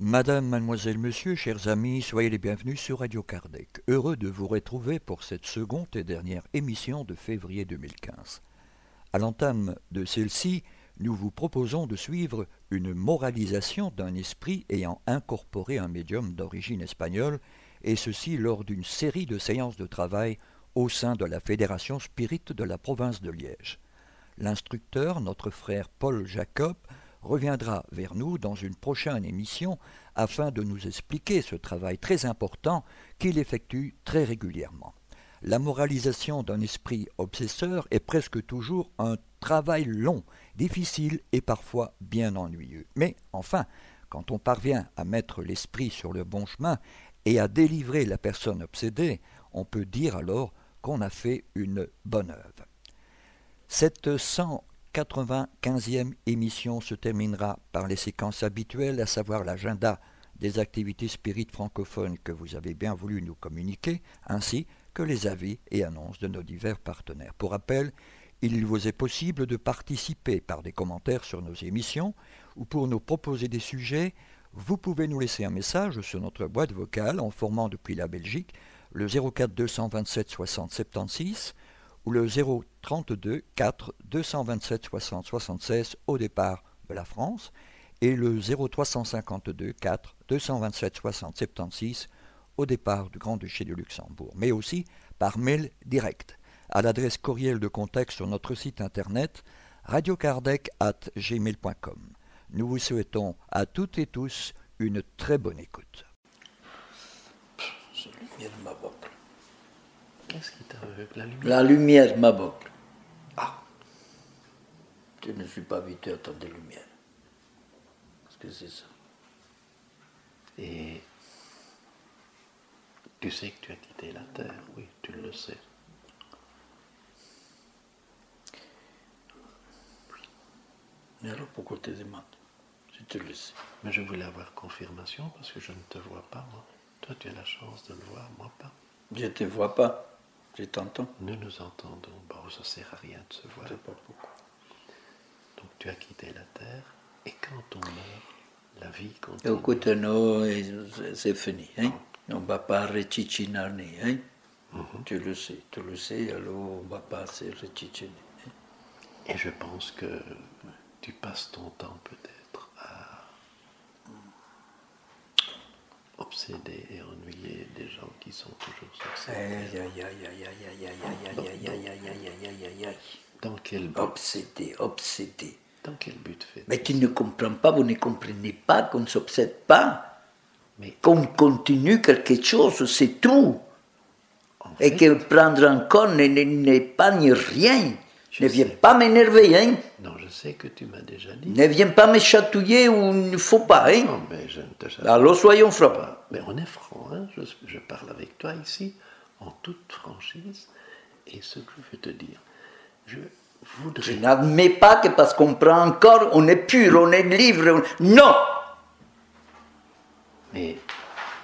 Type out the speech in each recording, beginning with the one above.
Madame, mademoiselle, monsieur, chers amis, soyez les bienvenus sur Radio Kardec. Heureux de vous retrouver pour cette seconde et dernière émission de février 2015. À l'entame de celle-ci, nous vous proposons de suivre une moralisation d'un esprit ayant incorporé un médium d'origine espagnole, et ceci lors d'une série de séances de travail au sein de la Fédération Spirit de la province de Liège. L'instructeur, notre frère Paul Jacob, reviendra vers nous dans une prochaine émission afin de nous expliquer ce travail très important qu'il effectue très régulièrement. La moralisation d'un esprit obsesseur est presque toujours un travail long, difficile et parfois bien ennuyeux. Mais enfin, quand on parvient à mettre l'esprit sur le bon chemin et à délivrer la personne obsédée, on peut dire alors qu'on a fait une bonne œuvre. Cette 195e émission se terminera par les séquences habituelles, à savoir l'agenda des activités spirites francophones que vous avez bien voulu nous communiquer, ainsi que les avis et annonces de nos divers partenaires. Pour rappel, il vous est possible de participer par des commentaires sur nos émissions ou pour nous proposer des sujets, vous pouvez nous laisser un message sur notre boîte vocale en formant depuis la Belgique le 04 227 60 76 ou le 032 4 227 60 76 au départ de la France et le 0352 4 227 60 76 au départ du Grand-Duché de Luxembourg, mais aussi par mail direct à l'adresse courriel de contact sur notre site internet radiocardec@gmail.com. Nous vous souhaitons à toutes et tous une très bonne écoute. La lumière m'aveugle. Qu'est-ce qui t'aveugle La lumière? La lumière m'aveugle. Ah Je ne suis pas habitué à tant de lumière. Parce que c'est ça. Et tu sais que tu as quitté la Terre, oui, tu le sais. Mais alors pourquoi tu demandes Si tu le sais? Mais je voulais avoir confirmation parce que je ne te vois pas, moi. Toi, tu as la chance de le voir, moi pas. Je ne te vois pas. Je t'entends. Nous nous entendons. Bon, ça sert à rien de se voir. Je pas pourquoi. Donc tu as quitté la Terre et quand on meurt, la vie continue. Écoute, non, c'est- c'est fini. Hein? On ne va pas rechichiner. Hein? Mhm. Tu le sais, tu le sais, alors on ne va pas se hein. Et je pense que tu passes ton temps peut-être à obséder et ennuyer des gens qui sont toujours sur scène. Dans quel but Obsédé, obsédé. Dans quel but fait Mais tu ne comprends pas, vous ne comprenez pas qu'on ne s'obsède pas, mais qu'on continue quelque chose, c'est tout. Et que prendre en compte n'épargne rien. Ne viens pas m'énerver, hein Non, sais que tu m'as déjà dit. Ne viens pas me chatouiller où il ne faut pas, hein. Non, mais je ne te chasse Alors soyons francs. Mais on est franc, hein. je, je parle avec toi ici en toute franchise. Et ce que je veux te dire, je Je voudrais. n'admets pas que parce qu'on prend encore, on est pur, on est libre. on- Non Mais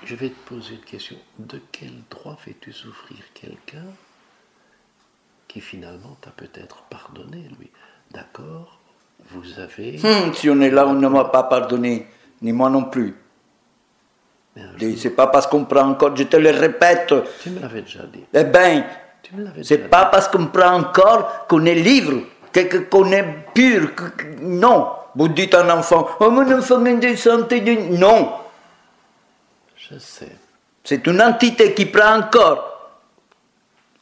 je vais te poser une question. De quel droit fais-tu souffrir quelqu'un qui finalement t'a peut-être pardonné, lui? D'accord, vous avez. Hum, Si on est là, on ne m'a pas pardonné, ni moi non plus. C'est pas parce qu'on prend encore, je te le répète. tu me l'avais déjà dit. Eh bien, c'est pas parce qu'on prend encore qu'on est libre, qu'on est pur. non. Vous dites à un enfant, oh mon enfant de- Non. Je sais. C'est une entité qui prend un corps.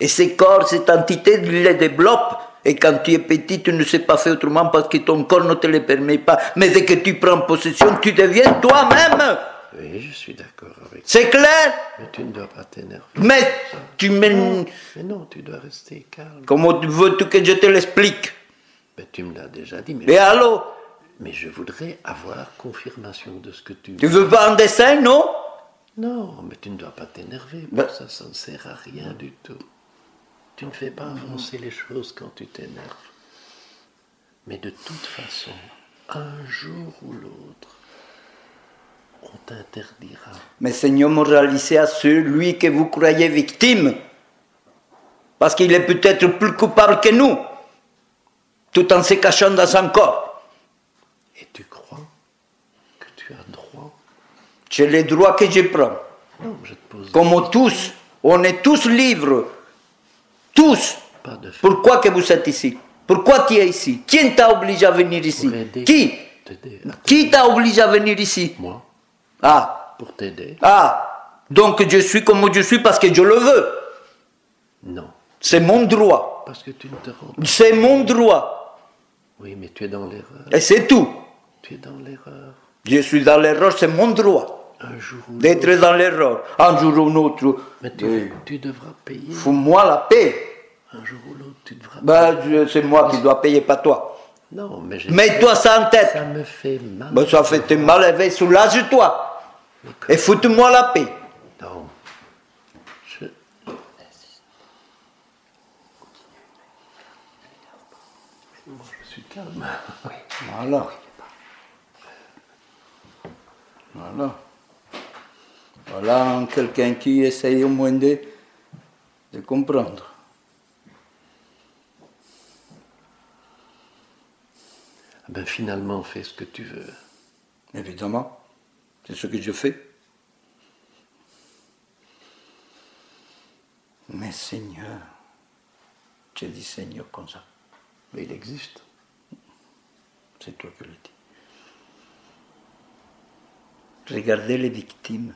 Et ce corps, cette entité, le développe. Et quand tu es petit, tu ne sais pas faire autrement parce que ton corps ne te le permet pas. Mais dès que tu prends possession, tu deviens toi-même. Oui, je suis d'accord avec toi. C'est clair? Mais tu ne dois pas t'énerver. Mais tu me... Mais non, tu dois rester calme. Comment veux-tu que je te l'explique? Mais tu me l'as déjà dit. Mais, Et alors mais je voudrais avoir confirmation de ce que tu. Tu veux pas un dessin, non? Non, mais tu ne dois pas t'énerver. Ben- ça, ça ne sert à rien du tout. Tu ne fais pas avancer les choses quand tu t'énerves. Mais de toute façon, un jour ou l'autre, on t'interdira. Mais Seigneur, moralisez à celui que vous croyez victime, parce qu'il est peut-être plus coupable que nous, tout en se cachant dans son corps. Et tu crois que tu as droit? J'ai les droits que je prends. Non, je te pose Comme tous, on est tous libres. Tous. Pourquoi que vous êtes ici? Pourquoi tu es ici? Qui t'a obligé à venir ici? Qui? Qui t'a obligé à venir ici? Moi, Ah, pour t'aider. ah. Donc je suis comme je suis parce que je le veux. Non, C'est mon droit. parce que tu ne te rends C'est mon droit. Oui, mais tu es dans l'erreur. Et c'est tout. Tu es dans l'erreur. Je suis dans l'erreur, c'est mon droit Un jour ou l'autre. d'être dans l'erreur. Un jour ou l'autre. Mais tu, Oui. tu devras payer. Fous-moi la paix. Un jour ou l'autre, tu devras Ben, je- c'est moi qui dois payer, pas toi. Non, mais Mets-toi ça en tête. ça me fait mal. Ben, ça fait mal, éveille, soulage-toi. Et foute-moi la paix. Non. Je... Moi, je suis calme. Voilà. Voilà. Voilà quelqu'un qui essaye au moins de, de comprendre. Ah Ben, finalement, fais ce que tu veux. Évidemment, c'est ce que je fais. Mais Seigneur, j'ai dit Seigneur comme ça. Mais il existe. C'est toi qui le dis. Regardez les victimes.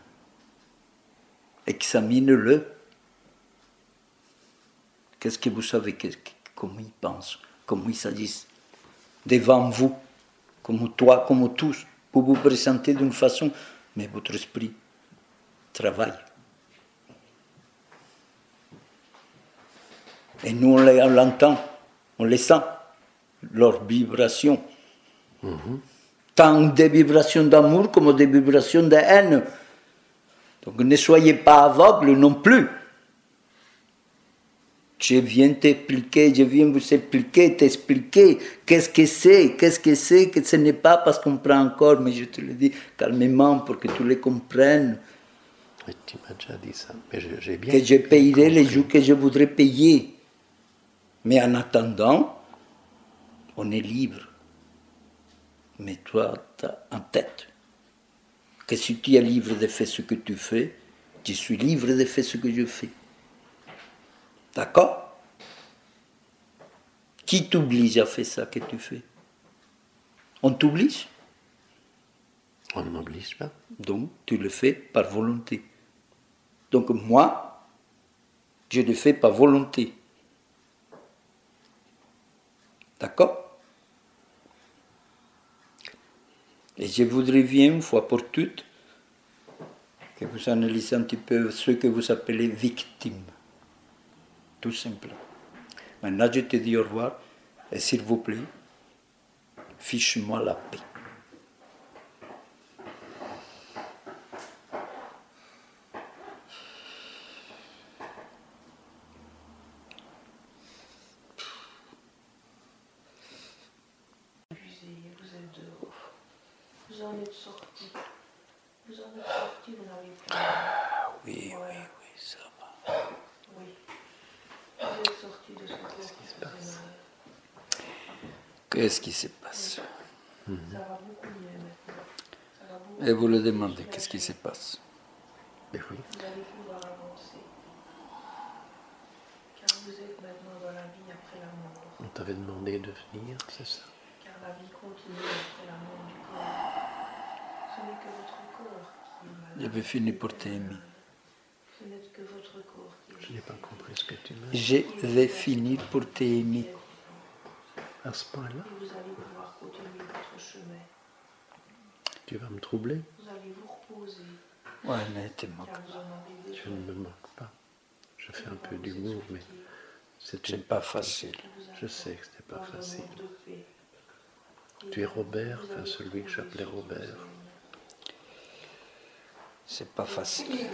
Examine-le. Qu'est-ce que vous savez que- Comment ils pensent Comment ils s'agissent Devant vous, comme toi, comme tous, vous vous présentez d'une façon, mais votre esprit travaille. Et nous, on l'entend, on les sent, leurs vibrations. Tant des vibrations d'amour comme des vibrations de haine. Donc ne soyez pas aveugles non plus. Je viens t'expliquer, je viens vous expliquer, t'expliquer qu'est-ce que c'est, qu'est-ce que c'est, que ce n'est pas parce qu'on prend encore, mais je te le dis calmement pour que tu le comprennes, tu m'as déjà dit ça. Mais je- j'ai bien. que je payerai les jours que je voudrais payer. Mais en attendant, on est libre. Mais toi, tu as en tête que si tu es libre de faire ce que tu fais, je suis libre de faire ce que je fais. D'accord? Qui t'oblige à faire ça que tu fais? On t'oblige? On ne m'oblige pas. donc, tu le fais par volonté. Donc, moi, je le fais par volonté. D'accord? Et je voudrais bien, une fois pour toutes, que vous analysez un petit peu ce que vous appelez victime. Tout simplement. Maintenant, je te dis au revoir, et s'il vous plaît, fiche-moi la paix. abusé, vous êtes dehors. Vous en êtes sorti. Vous en êtes sorti, vous n'avez plus. Oui, oui, oui, ça va. Oui. Vous êtes sorti de ce corps qui se faisait mal. Qu'est-ce qui se passe? Va beaucoup Et vous le demandez, qu'est-ce qui se passe? Mais oui. Vous allez pouvoir avancer. Car vous êtes maintenant dans la vie après la mort. On t'avait demandé de venir, c'est ça? Car la vie continue après la mort du corps. Ce n'est que votre corps qui est malade. Je vais finir pour t'aimer. Ce n'est que votre corps qui est Je n'ai pas compris ce que tu m'as Je vais finir pour t'aimer. À ce point-là, Et vous allez pouvoir continuer votre chemin. tu vas me troubler Vous allez vous reposer. Ouais, mais t'es moque. Je ne me moque pas. Je fais un peu d'humour, mais c'est C'est une... pas facile. Je sais que c'était pas facile. Tu es Robert, enfin celui que j'appelais Robert. C'est pas facile.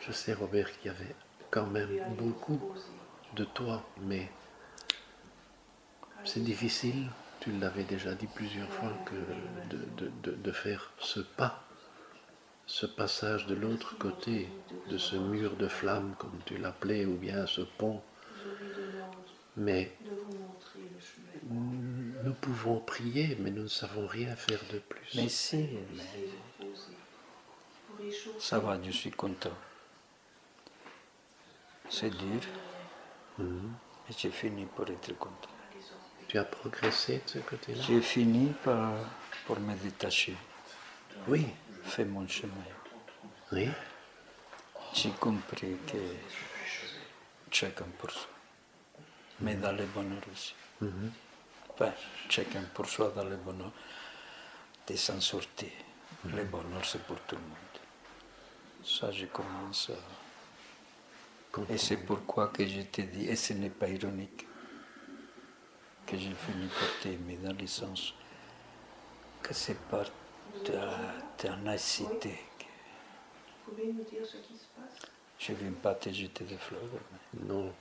Je sais, Robert, qu'il y avait quand même beaucoup de toi, mais c'est difficile tu l'avais déjà dit plusieurs fois, que de, de- de- de faire ce pas, ce passage de l'autre côté de ce mur de flamme, comme tu l'appelais, ou bien ce pont. Mais nous pouvons prier, mais nous ne savons rien faire de plus. Mais si, mais ça va, je suis content. C'est dur, Mhm. mais j'ai fini par être content. Tu as progressé de ce côté-là J'ai fini par, pour me détacher, Oui, faire mon chemin. oui. J'ai compris que chacun pour soi, mais dans le bonheur aussi. Mhm. Enfin, chacun pour soi dans le bonheur de s'en sortir. Le bonheur, c'est pour tout le monde. Ça, je commence à... Et c'est pourquoi que je te dis, et ce n'est pas ironique, que j'ai fini par t'aimer dans le sens que c'est par ta ténacité. que Vous pouvez nous dire ce qui se passe? Je ne viens pas te jeter des fleurs. mais Non,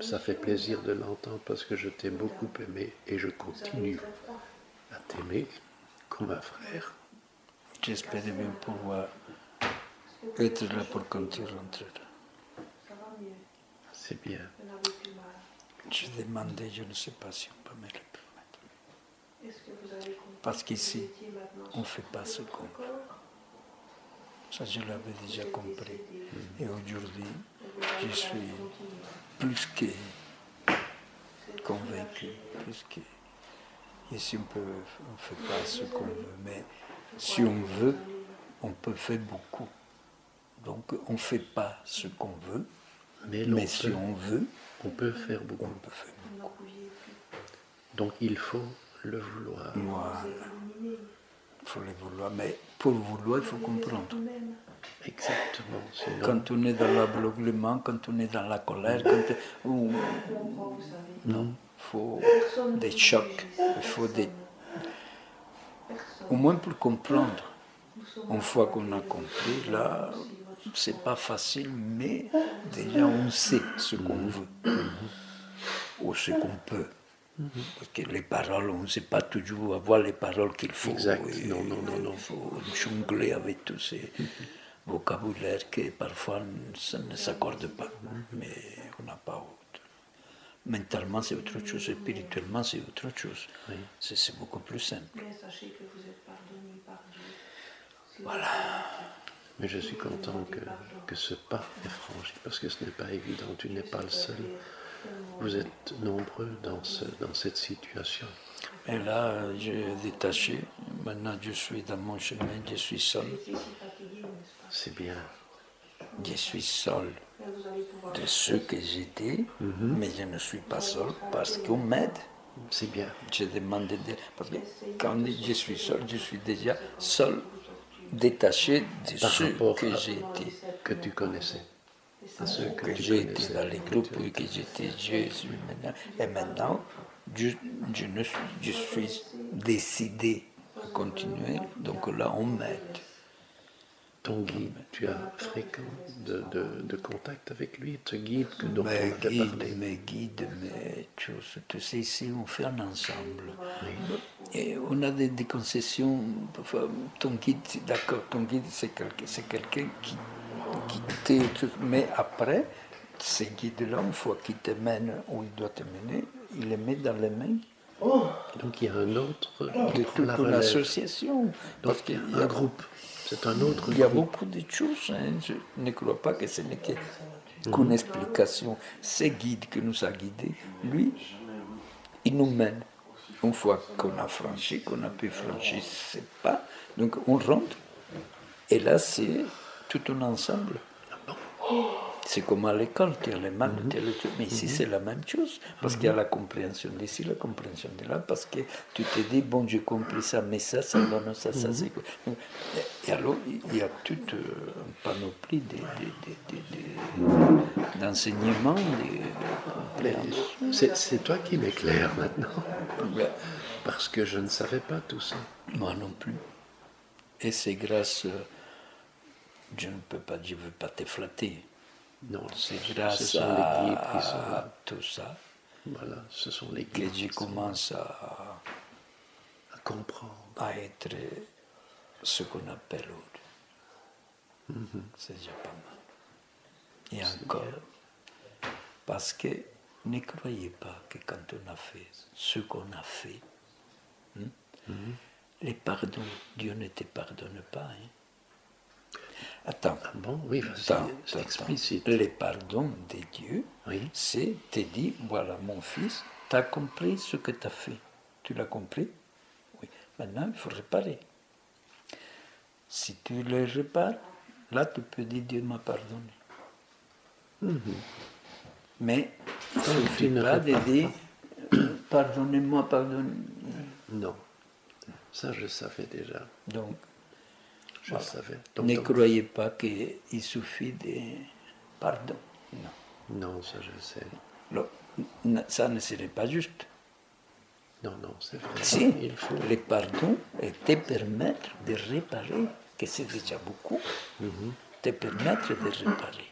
ça fait plaisir de l'entendre parce que je t'ai beaucoup aimé et je continue à t'aimer comme un frère. J'espère bien pouvoir être là pour quand tu rentreras. Ça va mieux. C'est bien. Plus mal. Je demandais, je ne sais pas si on peut me le permettre. Est-ce que vous avez compris Parce qu'ici, on ne fait pas ce qu'on corps Ça, je l'avais déjà compris. Et aujourd'hui, je suis plus que convaincu, plus que... On peut, on ne fait pas ce qu'on veut, mais si on veut, on peut faire beaucoup. Donc, on ne fait pas ce qu'on veut, Mais, si peut, on veut, on peut faire on beaucoup. peut faire. Donc il faut le vouloir. Voilà, il faut le vouloir. Mais pour vouloir, il faut comprendre. Exactement. Sinon, Quand on est dans l'aveuglement, quand on est dans la colère, quand on- non, il faut des chocs, il faut des, au moins pour comprendre. Une fois qu'on a compris, là, c'est pas facile, mais déjà on sait ce qu'on veut ou ce qu'on peut. Parce que les paroles, on ne sait pas toujours avoir les paroles qu'il faut. Exact. Et Non, non, non, non. Il faut jongler avec tous ces vocabulaires qui parfois ça ne s'accorde pas. Mais on n'a pas autre. Mentalement, c'est autre chose. Spirituellement, c'est autre chose. Oui. C'est c'est beaucoup plus simple. Mais sachez que vous êtes pardonné par Dieu. Voilà. Mais je suis content que, que ce pas est franchi parce que ce n'est pas évident. Tu n'es pas le seul. Vous êtes nombreux dans, ce, dans cette situation. Et là, euh, j'ai détaché. Maintenant, je suis dans mon chemin, je suis seul. C'est bien. Je suis seul de ce que j'étais, mais je ne suis pas seul parce qu'on m'aide. C'est bien. Je demande de... Parce que quand je suis seul, je suis déjà seul, détaché de Par ce rapport que été. Que tu connaissais. À ceux que, Que connaissais. dans les groupes, et que j'étais, je suis maintenant. Et maintenant, je, je, ne suis, je suis décidé à continuer. Donc là, on m'aide. Ton guide, tu as fréquent de, de, de contact avec lui, ce guide que, dont on Mes avait guides, parlé. mes guides, mes choses, tout ça ici, on fait un ensemble. Et on a des, des concessions. Parfois, ton guide, c'est- d'accord, ton guide, c'est quelqu'un c'est quelqu'un qui, qui t'aide. Mais après, ces guides-là, une fois qu'il te mène où il doit te mener, il les met dans les mains Donc il y a un autre de toute l'association. Parce qu'il y Un a groupe. C'est un autre Il y a groupe. beaucoup de choses. hein. Je ne crois pas que ce n'est qu'une explication. Ce guide que nous a guidés, lui, il nous mène. Une fois qu'on a franchi, qu'on a pu franchir ce pas, donc on rentre. Et là, c'est tout un ensemble. C'est comme à l'école, tu as les maths, tu as le truc. Mais ici, c'est la même chose. Parce qu'il y a la compréhension d'ici, la compréhension de là. Parce que tu te dis, bon, j'ai compris ça, mais ça, ça donne ça, ça, c'est quoi? Et alors, il y a toute euh, une panoplie de- de- de- de- d'enseignements, de. C'est toi qui m'éclaires maintenant. Parce que je ne savais pas tout ça. Moi non plus. Et c'est grâce, euh, je ne peux pas, je ne veux pas te flatter. Non, ce grâce sont à, les qui sont à là. tout ça Voilà, ce sont les que je commence à comprendre. à être ce qu'on appelle autre. C'est déjà pas mal. Et encore, parce que ne croyez pas que quand on a fait ce qu'on a fait, hein, les pardons, Dieu ne te pardonne pas. hein. Attends. Ah bon? Oui, c'est explicite. Les pardons de Dieu, Oui. c'est te dit, voilà mon fils, tu as compris ce que tu as fait. Tu l'as compris? Oui. Maintenant, il faut réparer. Si tu le répares, là, tu peux dire Dieu m'a pardonné. Mais il ne Donc, tu suffit ne pas de dire euh, pardonnez-moi, pardonnez Non. Ça, je savais déjà. Donc, Je Voilà. savais. Donc, ne donc- croyez pas qu'il suffit de pardon. Non. non, ça, je sais. Le- ça ne serait pas juste. Non, non, c'est vrai. Si Il faut. le pardon et te permettre de réparer, que c'est déjà beaucoup, te permettre de réparer.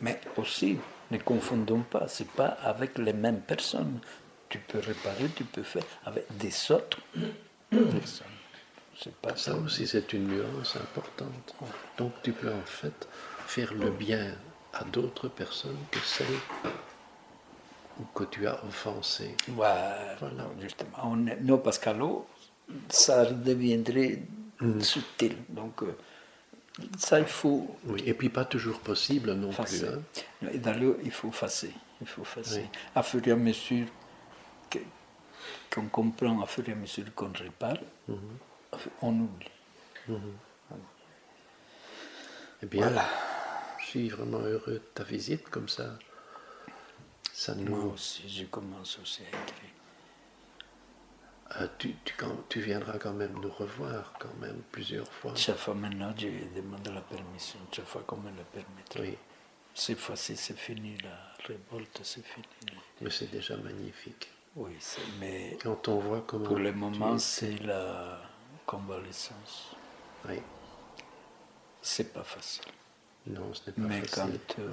Mais aussi, ne confondons pas, c'est pas avec les mêmes personnes. Tu peux réparer, tu peux faire avec des autres personnes. C'est pas Ça aussi, c'est une nuance importante. Donc, tu peux en fait faire le bien à d'autres personnes que celles que tu as offensées. Voilà. justement. On est- non, parce qu'alors, ça deviendrait subtil. Donc, euh, ça, il faut Oui, et puis pas toujours possible non plus. hein. D'ailleurs, il faut effacer. Il faut effacer. Oui. À fur et à mesure qu'on comprend, à fur et à mesure qu'on répare, on oublie. Eh bien, Voilà. je suis vraiment heureux de ta visite comme ça. Ça Moi nous. aussi, je commence aussi à être. Euh, tu, tu, quand- tu viendras quand même nous revoir quand même plusieurs fois. Chaque fois maintenant, je demande la permission, chaque fois qu'on me le permettra. Oui, Cette fois-ci, c'est fini, la révolte, c'est fini. mais c'est déjà magnifique. Oui, mais Quand on voit comment. pour le moment, es- c'est la convalescence. Oui, C'est pas facile. non, ce n'est pas Mais quand facile. euh,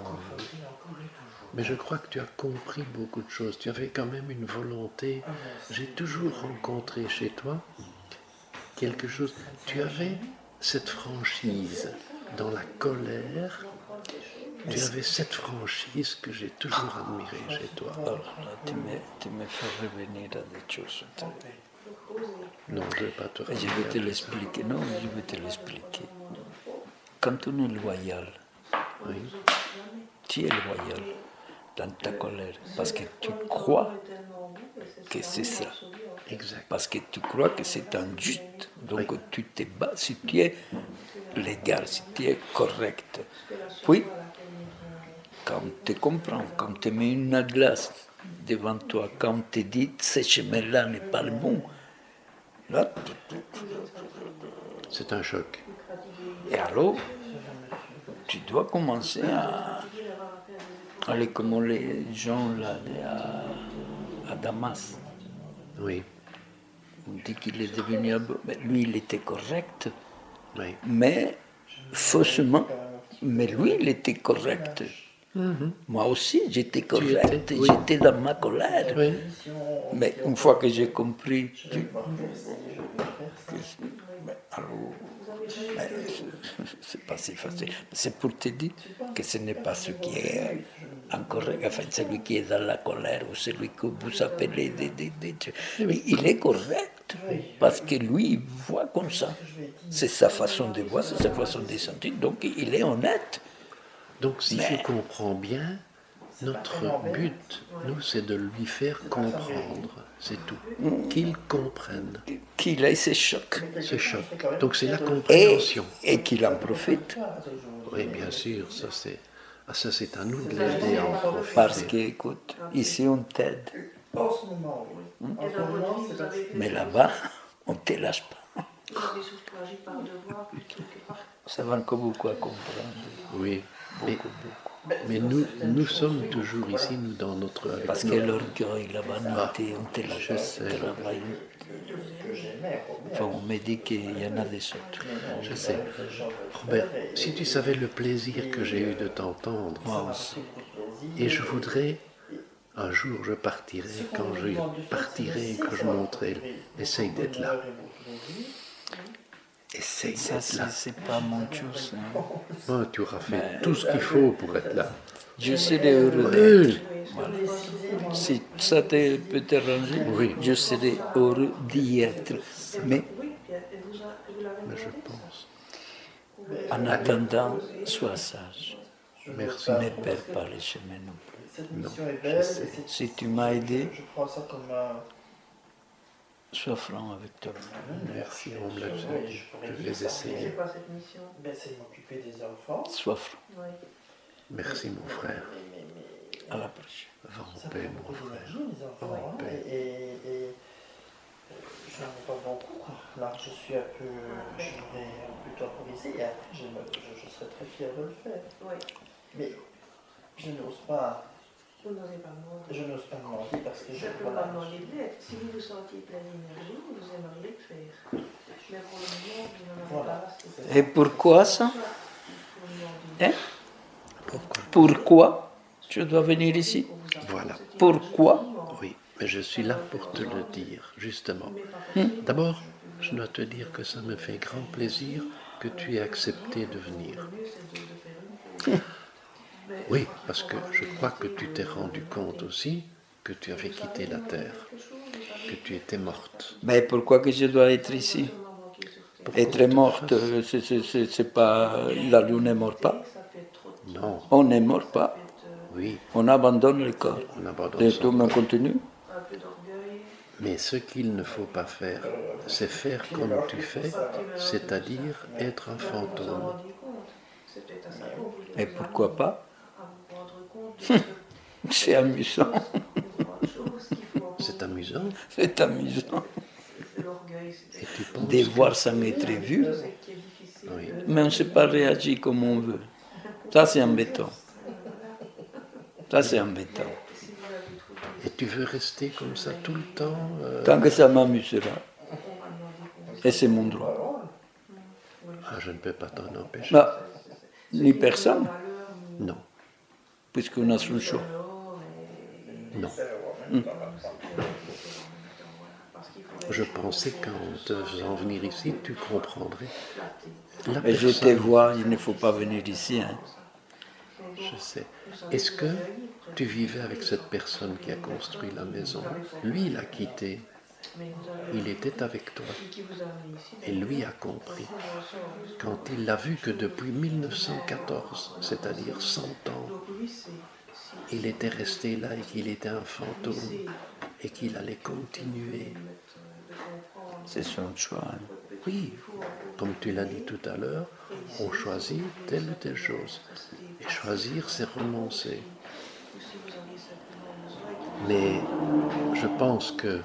Mais je crois que tu as compris beaucoup de choses. Tu avais quand même une volonté. J'ai toujours rencontré chez toi quelque chose. Tu avais cette franchise dans la colère. Tu avais cette franchise que j'ai toujours admirée chez toi. alors là, tu me, tu me fais revenir à des choses. Non, je ne vais pas te je vais te l'expliquer. Non, je vais te l'expliquer. Quand on est loyal, Oui, tu es loyal dans ta colère parce que tu crois que c'est ça. exact. Parce que tu crois que c'est injuste. Donc tu te bats si tu es légal, si tu es correct. Puis, quand tu comprends, quand tu mets une glace devant toi, quand tu dis ce chemin-là n'est pas le bon, C'est un choc. et alors, tu dois commencer à aller comme les gens là, à, à Damas. Oui, On dit qu'il est devenu Lui, il était correct, oui. mais faussement. Mais lui, il était correct. Moi aussi, j'étais correct. Mhm. oui. J'étais dans ma colère. Oui, Mais une fois que j'ai compris, mais c'est- pas si facile. C'est pour te dire que ce n'est pas ce qui est incorrect, enfin celui qui est dans la colère ou celui que vous appelez des, des- des- Il est correct parce que lui, il voit comme ça. C'est sa façon de voir, c'est sa façon de sentir, donc il est honnête. Donc, si Mais- je comprends bien, notre but, nous, c'est de lui faire comprendre. C'est tout. Qu'il comprenne Qu'il ait ses chocs ce choc. Donc, c'est la compréhension. et qu'il en profite. Oui, bien sûr, ça c'est. Ah, ça c'est à nous de l'aider à en profiter. Parce que, écoute, ici on t'aide, mais là-bas, on ne te lâche pas. Ça va encore beaucoup à comprendre. Oui. Et- Beaucoup, beaucoup. mais nous, nous sommes toujours ici, nous, dans notre. Parce que l'orgueil, la vanité, on te lâche Je pas. sais. Travail. Enfin, on me dit qu'il y en a des autres. Je sais. Robert, si tu savais le plaisir que j'ai eu de t'entendre, Moi aussi. et je voudrais un jour je partirai, quand je partirai, que je monterai, essaye d'être là. Essaye Ça, d'être là. c'est c'est pas mon chose. hein. Oh, tu auras fait tout ce qu'il faut pour être là. Je serai heureux d'être. Oui, Voilà. Si ça te peut t'arranger, Oui. je serai heureux d'y être. Mais mais je pense. en attendant, sois sage. Merci. Ne perds pas les chemins non plus. Cette Non, Si tu m'as aidé, Je prends ça comme un. Sois franc avec toi. Merci, on me l'a je Je vais. C'est essayer. quoi cette mission? Ben, c'est de m'occuper des enfants. Sois franc. Oui. Merci, mon frère. Mais, mais, mais À la prochaine. Va en paix, mon frère. les enfants. Hein, et, et, et, euh, je n'en ai pas beaucoup. Là, je suis un peu. J'aimerais plutôt improviser. Et après, je, je, je serais très fier de le faire. Oui. Mais je n'ose pas. Vous n'osez pas demander. Je n'ose pas demander parce que Je je. ne peux voilà, pas demander de l'aide. Si vous vous sentiez plein d'énergie, vous aimeriez le faire. Mais pour le moment, vous n'en avez Voilà. pas Et pourquoi ça. Hein Pourquoi Pourquoi je dois venir ici Voilà. Pourquoi. Oui, mais je suis là pour te le dire, justement. Facile. D'abord, je dois te dire que ça me fait grand plaisir que tu aies accepté de venir. Oui, parce que je crois que tu t'es rendu compte aussi que tu avais quitté la terre, que tu étais morte. Mais pourquoi que je dois être ici? Être morte, euh, c'est- pas. La lune ne mort pas. Non, On ne mort pas. oui, On abandonne le corps. on abandonne Et tout me continue. un peu d'orgueil. Mais ce qu'il ne faut pas faire, c'est faire comme tu fais, c'est-à-dire être un fantôme. Et pourquoi pas à vous rendre compte de de C'est amusant. C'est amusant. C'est amusant de voir sans être vu. Oui. Mais on ne sait pas réagir comme on veut. Ça, c'est embêtant. Ça, c'est embêtant. Et tu veux rester comme ça tout le temps euh, Tant que ça m'amusera. Et c'est mon droit. Ah, je ne peux pas t'en empêcher. Bah, ni personne, Non, puisqu'on a son choix. malheur, et- non. faut Je pensais qu'en te faisant venir ici, tu comprendrais la Et je te vois, il ne faut pas venir ici. hein. Je sais. Est-ce que tu vivais avec cette personne qui a construit la maison? Lui, il a quitté. Il était avec toi. Et lui a compris. Quand il a vu que depuis 1914, c'est-à-dire 100 ans, il était resté là et qu'il était un fantôme et qu'il allait continuer. C'est son choix. Oui, comme tu l'as dit tout à l'heure, on choisit telle ou telle chose. Et choisir, c'est renoncer. Mais je pense que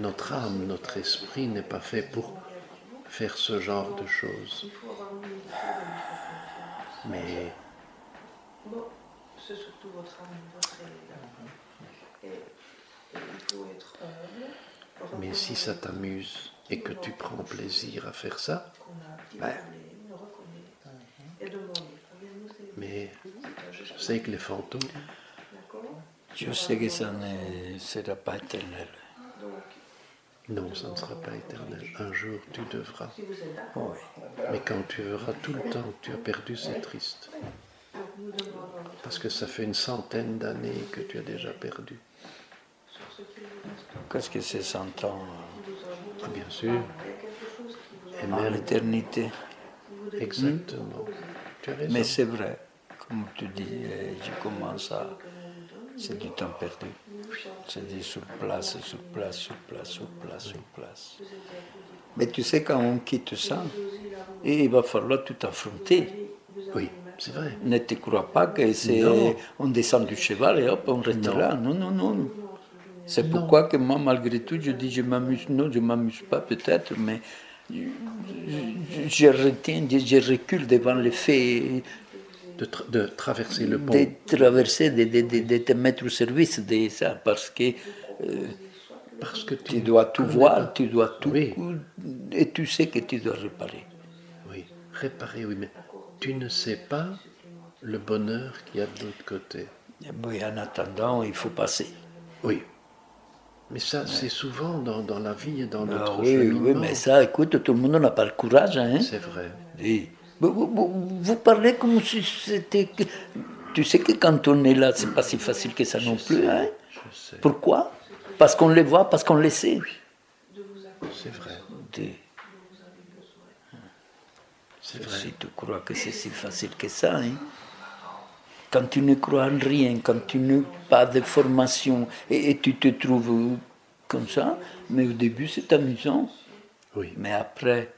notre âme, notre esprit n'est pas fait pour faire ce genre de choses. Mais Bon, c'est surtout votre âme, votre élan. Et, et il faut être humble. Mais si ça t'amuse et que tu prends plaisir à faire ça, c'est mais c'est sais que les fantômes, D'accord Je sais que ça ne sera pas éternel. Non, ça ne sera pas éternel. Un jour, tu devras. Oui. Mais quand tu verras tout le temps que tu as perdu, c'est triste. Parce que ça fait une centaine d'années que tu as déjà perdu. Qu'est-ce que c'est 100 ans Ah, bien sûr. Et en même, éternité? Vous devez exactement. Tu as raison. Mais c'est vrai, comme tu dis, euh, je commence à. C'est du temps perdu. C'est dit sur place, sur place, sur place, sur place, sur place. Mais tu sais, quand on quitte ça, et il va falloir tout affronter. Oui, c'est vrai. Ne te crois pas que c'est on descend du cheval et hop, on reste Non. là. Non, non, non. C'est pourquoi que moi, malgré tout, je dis je m'amuse. Non, je m'amuse pas peut-être, mais je, je- je retiens, je, je recule devant le fait De, tra- de traverser le pont. de traverser, de, de, de- de te mettre au service de ça, parce que euh, Parce que tu, tu dois tout voir, tu dois tout, Oui. et tu sais que tu dois réparer. Oui, réparer, oui, mais tu ne sais pas le bonheur qu'il y a de l'autre côté. Oui, en attendant, il faut passer. Oui. Mais ça, c'est souvent dans, dans la vie et dans Ah notre oui, cheminement. oui, mais ça, écoute, tout le monde n'a pas le courage. Hein? C'est vrai. Et vous, vous- vous- vous parlez comme si c'était. Tu sais que quand on est là, c'est pas si facile que ça non plus. Hein? Je sais. Pourquoi? Parce qu'on les voit, parce qu'on les sait. C'est vrai. Des- C'est vrai. Si tu crois que c'est si facile que ça, hein? quand tu ne crois en rien, quand tu n'as pas de formation et, et tu te trouves comme ça, mais au début c'est amusant, Oui. mais après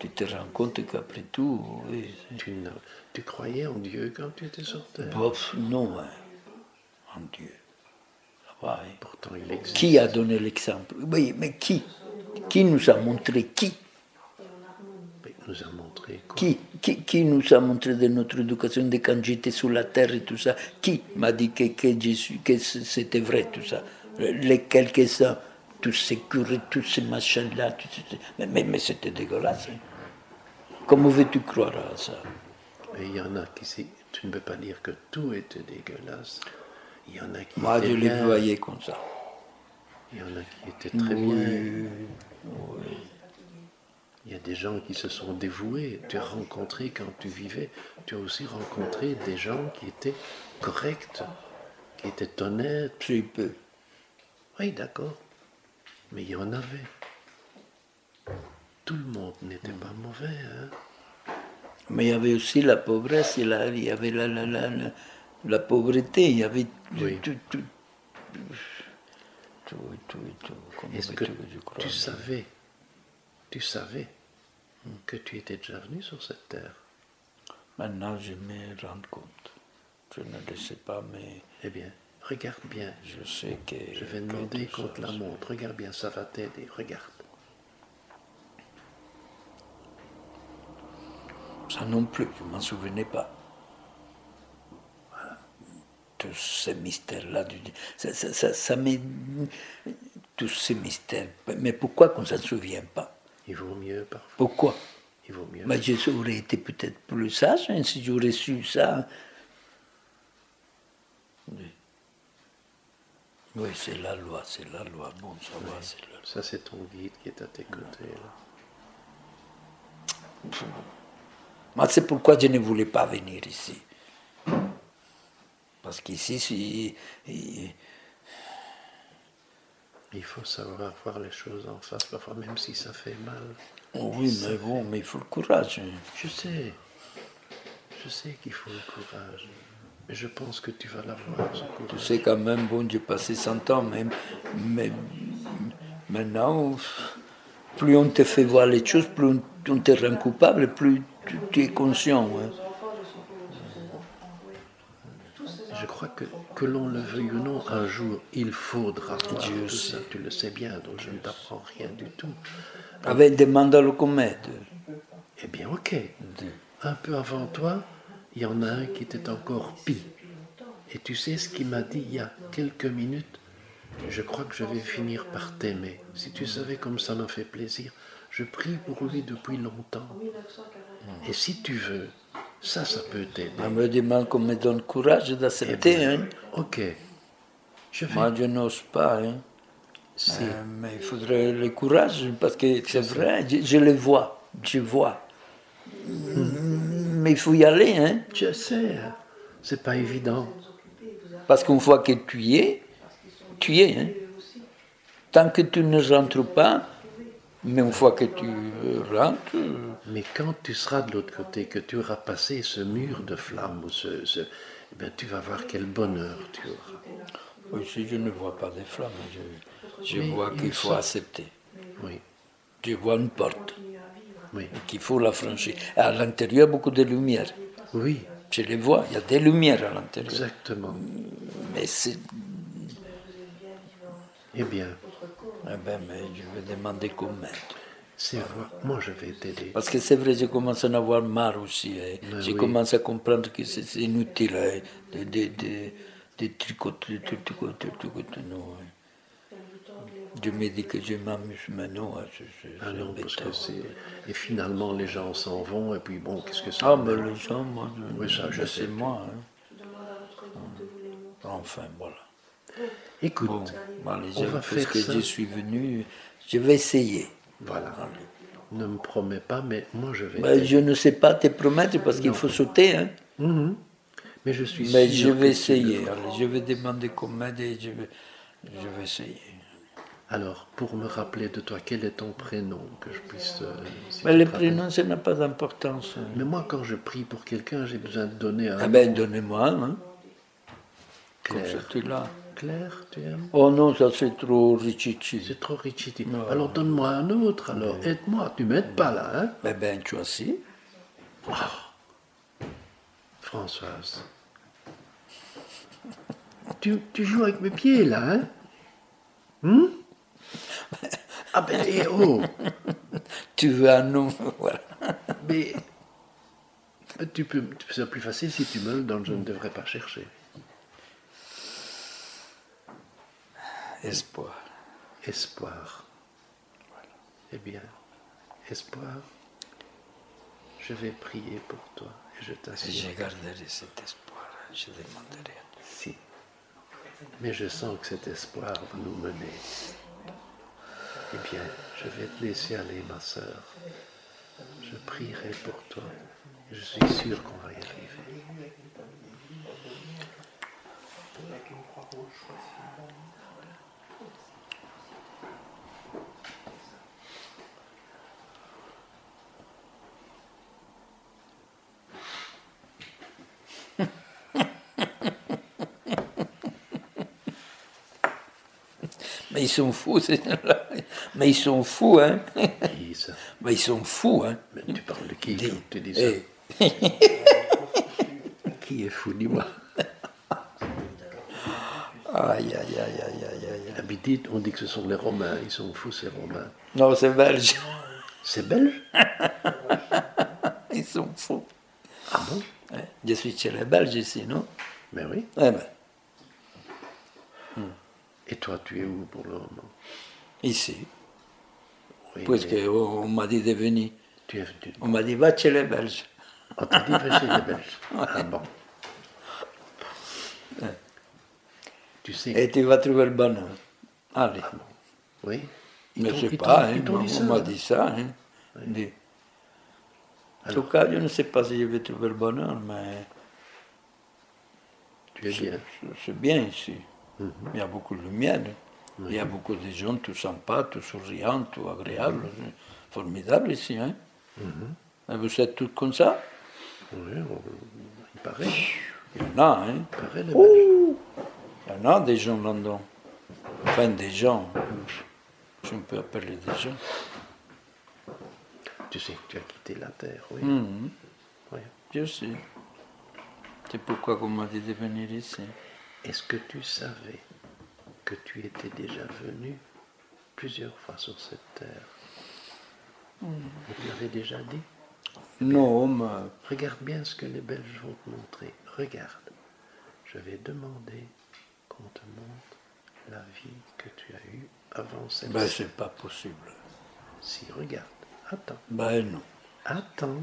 tu te rends compte qu'après tout, oui, Tu, croyais en Dieu quand tu étais sur terre? bof, non, hein, en Dieu. Hein. Pourtant, il existe. Qui a donné l'exemple? Oui, mais qui? Qui nous a montré Qui? Mais nous a montré quoi? Qui, qui, qui nous a montré de notre éducation de quand j'étais sur la terre et tout ça? Qui m'a dit que, que, Jésus, que c'était vrai tout ça? Les quelques-uns, tous ces curés, tous ces machins-là, mais c'était dégueulasse. hein. Comment veux-tu croire à ça? Mais il y en a qui, tu ne peux pas dire que tout était dégueulasse. Il y en a qui Moi, étaient je les voyais comme ça. Il y en a qui étaient très bien. Il y a des gens qui se sont dévoués. Tu as rencontré quand tu vivais, tu as aussi rencontré des gens qui étaient corrects, qui étaient honnêtes. Très peu. Oui, d'accord. Mais il y en avait. Tout le monde n'était pas mauvais. Hein? Mais il y avait aussi la pauvresse, il y avait la, la, la, la, pauvreté, il y avait tout, Oui. tout, tout, tout, tout, tout. Est-ce que tu savais, tu savais que tu étais déjà venu sur cette terre? Maintenant, je me rends compte. Je ne le sais pas, mais Eh bien, regarde bien. je sais que. Je vais demander te la montre. Regarde bien, ça va t'aider. Regarde. Ça non plus, je ne m'en souvenais pas. Voilà. Tous ces mystères-là, du- ça, ça, ça, Tous ces mystères. Mais pourquoi qu'on ne s'en souvient pas? Il vaut mieux parfois. Pourquoi? Il vaut mieux. Mais j'aurais été peut-être plus sage hein, si j'aurais su ça. Oui, Oui, c'est la loi, c'est la loi. Bon, ça va, c'est la loi. Ça, c'est ton guide qui est à tes côtés. Là. Moi, c'est pourquoi je ne voulais pas venir ici. Parce qu'ici, il- Il faut savoir voir les choses en face, parfois même si ça fait mal. oui, mais bon, mais il faut le courage. Je sais. Je sais qu'il faut le courage. Mais je pense que tu vas l'avoir, ce Tu courage. sais quand même, bon, j'ai passé 100 ans, mais, mais maintenant, plus on te fait voir les choses, plus on te rend coupable, plus tu, tu es conscient. hein. Je crois que, que l'on le veuille ou non, un jour, il faudra voir Dieu tout ça. Tu le sais bien, donc je ne t'apprends rien du tout. Avec des mandales. Eh bien, ok. Un peu avant toi, il y en a un qui était encore pis. Et tu sais ce qu'il m'a dit il y a quelques minutes? Je crois que je vais finir par t'aimer. Si tu savais comme ça me fait plaisir, je prie pour lui depuis longtemps. Et si tu veux, ça, ça peut t'aider. On me demande qu'on me donne courage Eh d'accepter. bien, Hein. Ok. Je vais. Moi, je n'ose pas. Hein. Si. Euh, mais il faudrait le courage, parce que c'est vrai, je, je le vois, je vois. Mais il faut y aller, hein, Je sais, c'est pas évident. parce qu'une fois que tu y es, tu y es. Hein. Tant que tu ne rentres pas, mais une fois que tu rentres, Mais quand tu seras de l'autre côté, que tu auras passé ce mur de flammes, ou ce, ce- eh bien, tu vas voir quel bonheur tu auras. aussi je ne vois pas des flammes, je, je vois il qu'il faut accepter. Oui, Je vois une porte, oui, et qu'il faut la franchir. À l'intérieur, beaucoup de lumière. oui, Je les vois, il y a des lumières à l'intérieur. exactement. Mais c'est Eh bien, Eh ben, mais je vais demander comment. c'est voir. Moi, je vais t'aider. Parce que c'est vrai, je commence à en avoir marre aussi. hein. Ben je oui. commence à comprendre que c'est inutile hein, de, de, de, de tricoter, de tricoter, de tricoter, non, hein. Je me dis que je m'amuse, mais non, c'est Ah non, parce que c'est. Et finalement, les gens s'en vont, et puis bon, qu'est-ce que ça Ah, me- mais les gens, moi, je, Oui, ça, je je sais. sais moi. hein. Enfin, voilà. Écoute, Bon, allez, on je, va faire puisque ça. je suis venu, je vais essayer. voilà. Ne me promets pas, mais moi je vais. Ben, je ne sais pas te promettre parce qu'il faut sauter. Hein. Mhm. Mais je suis Mais sûr je vais que le essayer. Allez, je vais demander qu'on m'aide et je vais, je vais essayer. Alors, pour me rappeler de toi, quel est ton prénom que je puisse. euh, si Mais tu le te rappelles. prénom, ça n'a pas d'importance. Mais moi, quand je prie pour quelqu'un, j'ai besoin de donner un. Ah ben, donnez-moi un. Hein. Comme ça, tu l'as. Claire, tu aimes Oh non, ça c'est trop richichi. C'est trop richiti. Non. Alors donne-moi un autre, alors aide-moi. Tu m'aides pas là, hein? Ben, ben, tu as si. Françoise. Tu, tu joues avec mes pieds là, hein? Hmm? Ah ben, eh, oh Tu veux un nom, voilà. Mais tu peux, c'est plus facile si tu me le donnes, je ne devrais pas chercher. Espoir. Espoir. Eh bien, espoir, je vais prier pour toi et je Je t'assure. garderai cet espoir. Je demanderai. Si. Mais je sens que cet espoir va nous mener. Eh bien, je vais te laisser aller, ma sœur. Je prierai pour toi. et Je suis sûr qu'on va y arriver. Mais ils sont fous, ces gens-là. Mais ils sont fous, hein. Qui ça? Mais ils sont fous, hein. Mais tu parles de qui tu dis ça? Eh, Qui est fou, dis-moi. Aïe, aïe, aïe, aïe, aïe, dites, on dit que ce sont les Romains. Ils sont fous, ces Romains. Non, c'est belge. C'est belge? Ils sont fous. Ah bon? Je suis chez les Belges ici, non? Mais oui. Eh ben, Et toi, tu es où pour le moment? Ici. Oui, Puisque mais on m'a dit de venir. tu es, tu, On m'a dit, va chez les Belges. on t'a dit va chez les Belges. Ah bon. Tu sais, Et tu vas trouver le bonheur. Allez. oui. Je ne sais pas, hein, on m'a dit ça. Hein. Dit. En tout cas, je ne sais pas si je vais trouver le bonheur, mais Tu es bien. c'est bien ici. Mhm. Il y a beaucoup de lumière. Il y a beaucoup de gens tout sympas, tout souriants, tout agréables. Mhm. C'est Formidable ici. Hein. Et vous êtes tous comme ça? Oui, on- il paraît. Il y en a, hein. Il paraît, les. Ouh Il y en a des gens là-dedans. Enfin, des gens. Je peux appeler des gens. Tu sais que tu as quitté la terre, oui. Mhm. oui. Je sais. C'est pourquoi on m'a dit de venir ici. Est-ce que tu savais que tu étais déjà venu plusieurs fois sur cette terre? On te l'avait déjà dit? Non, mais Regarde bien ce que les Belges vont te montrer. Regarde. Je vais demander qu'on te montre la vie que tu as eue avant cette ben, c'est pas possible. Si, regarde. Attends. Ben non. Attends.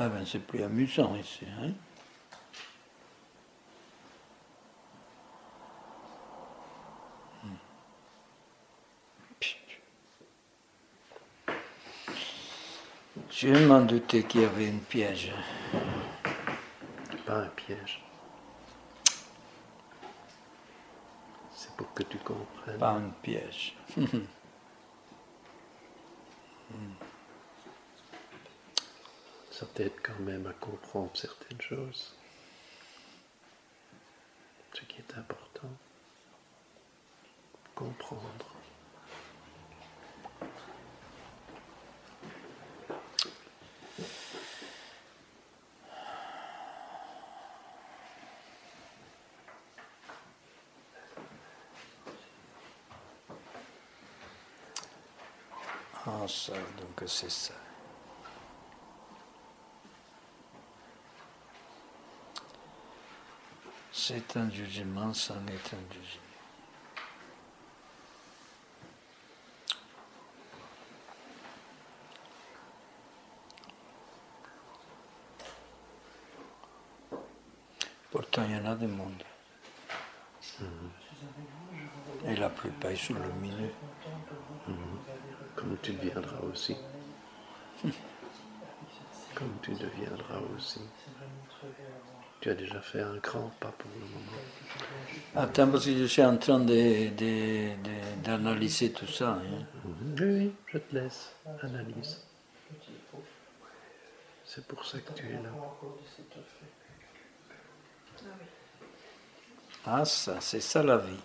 Ah ben c'est plus amusant ici, hein. Je m'en doutais qu'il y avait une piège. Pas un piège. C'est pour que tu comprennes. Pas un piège. Ça t'aide quand même à comprendre certaines choses. Ce qui est important. Comprendre. Ah ça, donc c'est ça. c'est un jugement, ça n'est un jugement. Pourtant, il y en a des mondes. Et la plupart sont lumineux. Mm. Comme tu le viendras aussi. Tu deviendras aussi. Tu as déjà fait un grand pas pour le moment. Attends, parce que je suis en train d'analyser tout ça. hein. Oui, oui, je te laisse. Analyse. C'est pour ça que tu es là. Ah, ça, c'est ça la vie.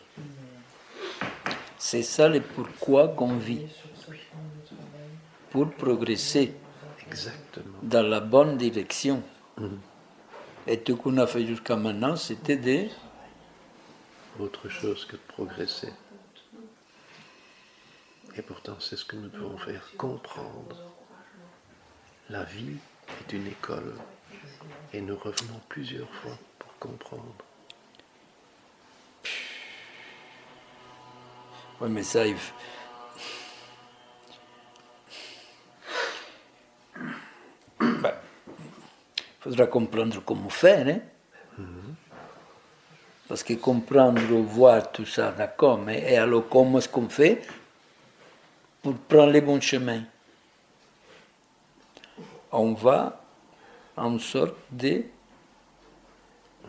C'est ça le pourquoi qu'on vit. Pour progresser Exactement. dans la bonne direction. Et tout qu'on a fait jusqu'à maintenant, c'était des... Autre chose que de progresser. Et pourtant, c'est ce que nous devons faire, comprendre. La vie est une école. Et nous revenons plusieurs fois pour comprendre. Oui, mais ça, il faudra comprendre comment faire. Hein? Parce que comprendre, voir tout ça, d'accord, mais et alors comment est-ce qu'on fait pour prendre les bons chemins? On va en sorte de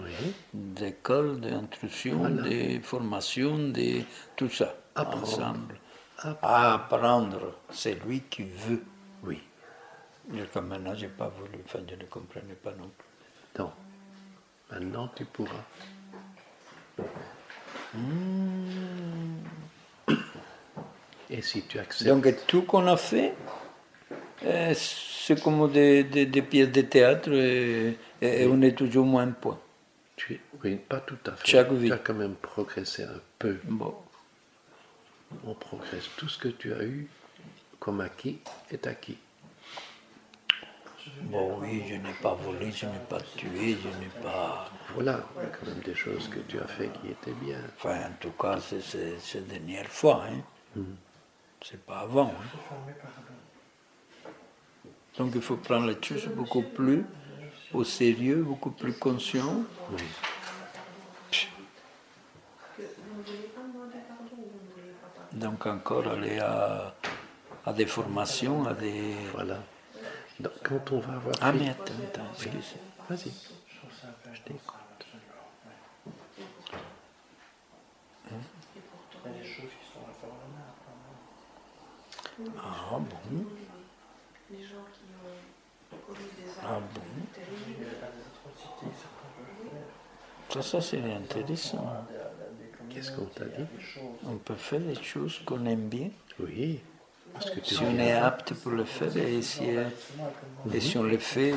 Oui. d'école, d'instruction, de formation, de tout ça, Apprendre. ensemble. Apprendre. Apprendre, c'est lui qui veut. Oui. Jusqu'à maintenant, je n'ai pas voulu, enfin, je ne comprenais pas non plus. Non. Maintenant, tu pourras. Et si tu acceptes. Donc, tout qu'on a fait, euh, c'est comme des, des- des pièces de théâtre et, on est toujours moins point. tu oui, pas tout à fait. Chaque vie. Tu as quand même progressé un peu. Bon, On progresse. Tout ce que tu as eu comme acquis est acquis. Bon oui, je n'ai pas volé, je n'ai pas tué, je n'ai pas... Voilà, il y a quand même des choses que tu as fait qui étaient bien. Enfin, en tout cas, c'est c'est- c'est la dernière fois. Hein. C'est pas avant. hein. Donc il faut prendre les choses beaucoup plus au sérieux, beaucoup plus conscient. Oui. Donc encore aller à, à des formations, à des... Voilà. Donc, quand on va avoir Ah fait- mais attends, attends, excuse. Vas-y. Je t'écoute. Il y a des choses qui sont à quand même. Ah bon Les gens qui ont commis des Ah actes bon terribles. Ça, ça c'est intéressant. Des Qu'est-ce qu'on t'a dit. On peut faire des choses qu'on aime bien. Oui. Parce que tu Si on est apte pour le faire et si, et si on le fait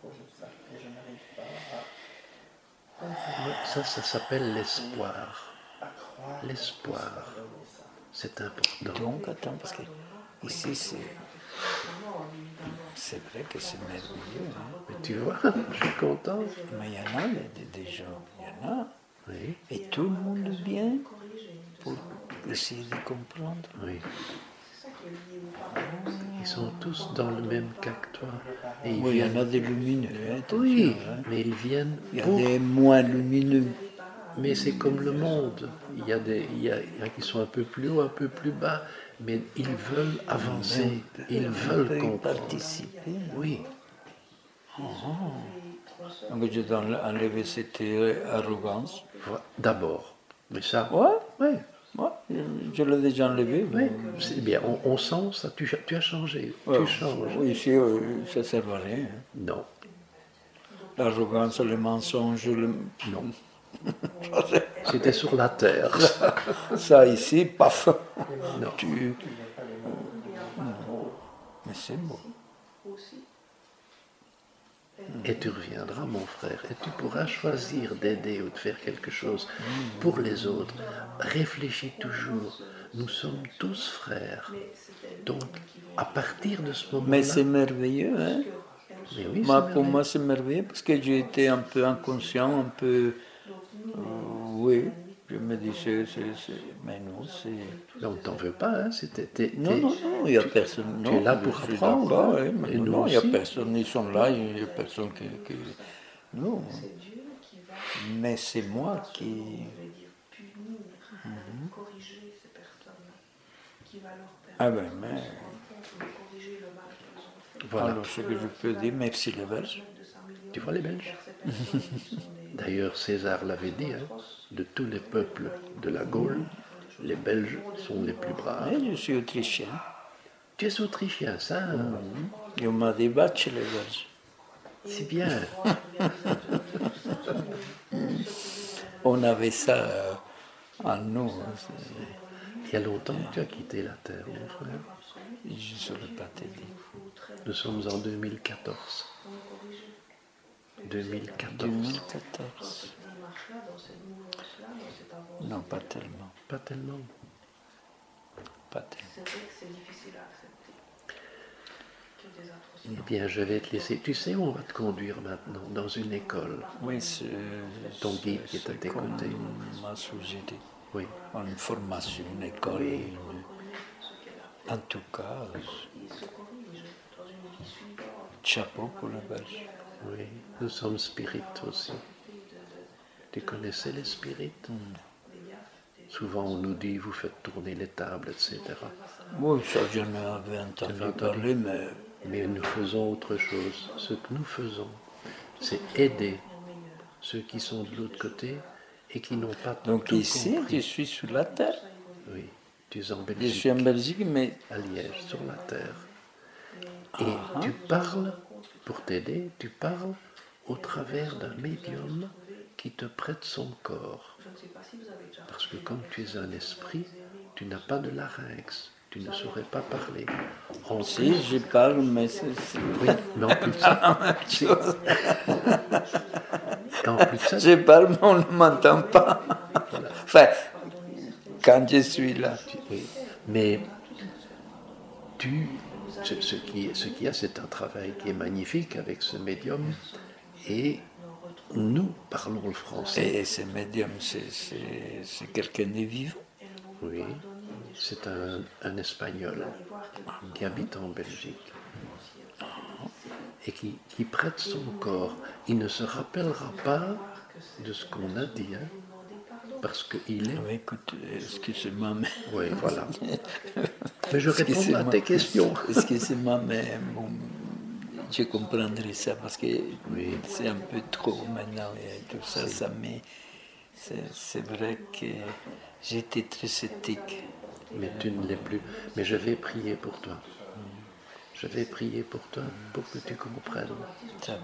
cause de ça. Ça, s'appelle l'espoir. L'espoir. C'est important. Donc, attends, parce que ici, c'est. C'est vrai que c'est merveilleux, hein. Mais tu vois, je suis content. mais il y en a des, des gens, il y en a, Oui, et tout le monde vient pour essayer de comprendre. oui. Ils sont tous dans le même cas que toi. Et Oui, il y en a des lumineux, hein, Oui, hein. mais ils viennent Il y a pour. des moins lumineux. Mais c'est comme le monde. Il y, a des, il, y a, il y a qui sont un peu plus haut, un peu plus bas, mais ils veulent avancer. Ils veulent comprendre. participer. Oui, Donc, je dois enlever cette euh, arrogance. d'abord. Mais ça, Ouais, ouais, ouais, je, l'ai déjà enlevé. mais- ouais, c'est bien. On, on sent ça. Tu, as changé. Ouais, tu changes. oui, Ici, euh, ça ne sert à rien. Non, L'arrogance, le mensonge, le... non. C'était sur la terre. ça ici, paf. Non. Tu... Mais c'est beau. Et tu reviendras, mon frère, et tu pourras choisir d'aider ou de faire quelque chose pour les autres. Réfléchis toujours. Nous sommes tous frères. Donc, à partir de ce moment-là. Mais c'est merveilleux, hein? Mais oui, Moi, pour moi, c'est merveilleux parce que j'ai été un peu inconscient, un peu... euh, oui, Je me disais, c'est- c'est- mais non, c'est. Ne t'en veut pas, hein c'était, t'es- Non, non, non, il n'y a personne. tu non, es là pour apprendre, hein. mais Et non, il n'y a personne, ils sont là, il n'y a personne qui. qui- Non, C'est Dieu qui va, mais c'est moi qui. je vais dire, punir, corriger ces personnes, qui va leur Ah permettre ben, mais. Voilà. Alors, ce que je peux dire, merci les Belges. Tu vois les Belges? D'ailleurs, César l'avait dit, hein, de tous les peuples de la Gaule, les Belges sont les plus braves. Je suis autrichien. Tu es autrichien, ça Et on m'a débattu les Belges. C'est bien. On avait ça euh, en nous. hein, Il y a longtemps que tu as quitté la Terre, mon frère. Je ne saurais pas te dire. Nous sommes en 2014. 2014. 2014. Non, pas tellement. Pas tellement. Pas tellement. C'est vrai que c'est difficile à accepter. Eh bien, je vais te laisser. Tu sais où on va te conduire maintenant? Dans une école. Oui, c'est. Ton guide qui est à tes côtés. m'a. Oui. Une formation, une école. En tout cas, suivante. chapeau pour les Belges. Oui. Nous sommes spirites aussi. Tu connaissais les spirites? Souvent, on nous dit vous faites tourner les tables, etc. Oui, ça, j'en avais entendu entendu parler, mais Mais nous faisons autre chose. Ce que nous faisons, c'est aider ceux qui sont de l'autre côté et qui n'ont pas donc tout ici, compris. je suis sur la terre. Oui, tu es en Je Belgique, suis en Belgique, mais à Liège, sur la terre. Et tu parles, pour t'aider, tu parles au travers d'un médium qui te prête son corps. Parce que comme tu es un esprit, tu n'as pas de larynx, tu ne saurais pas parler. En si, plus- je parle, mais c'est. oui, mais en plus de ça, si- en plus de ça, Je parle, mais on ne m'entend pas. Enfin, quand je suis là. Oui, mais tu, ce, ce qui, ce qu'il y a, c'est un travail qui est magnifique avec ce médium et nous parlons le français. Et ce médium, c'est- quelqu'un de vivant. Oui, c'est un, un Espagnol qui habite en Belgique et qui, qui prête son corps. Il ne se rappellera pas de ce qu'on a dit, hein, parce qu'il est... Ah, mais écoute, excusez-moi, mais. Oui, voilà. Mais je réponds à tes questions. Excusez-moi, mais bon, je comprendrai ça parce que Oui. c'est un peu trop maintenant et tout ça, ça mais c'est c'est vrai que j'étais très sceptique. Mais tu ne l'es plus. Mais je vais prier pour toi. Je vais prier pour toi pour que tu comprennes. Ça va,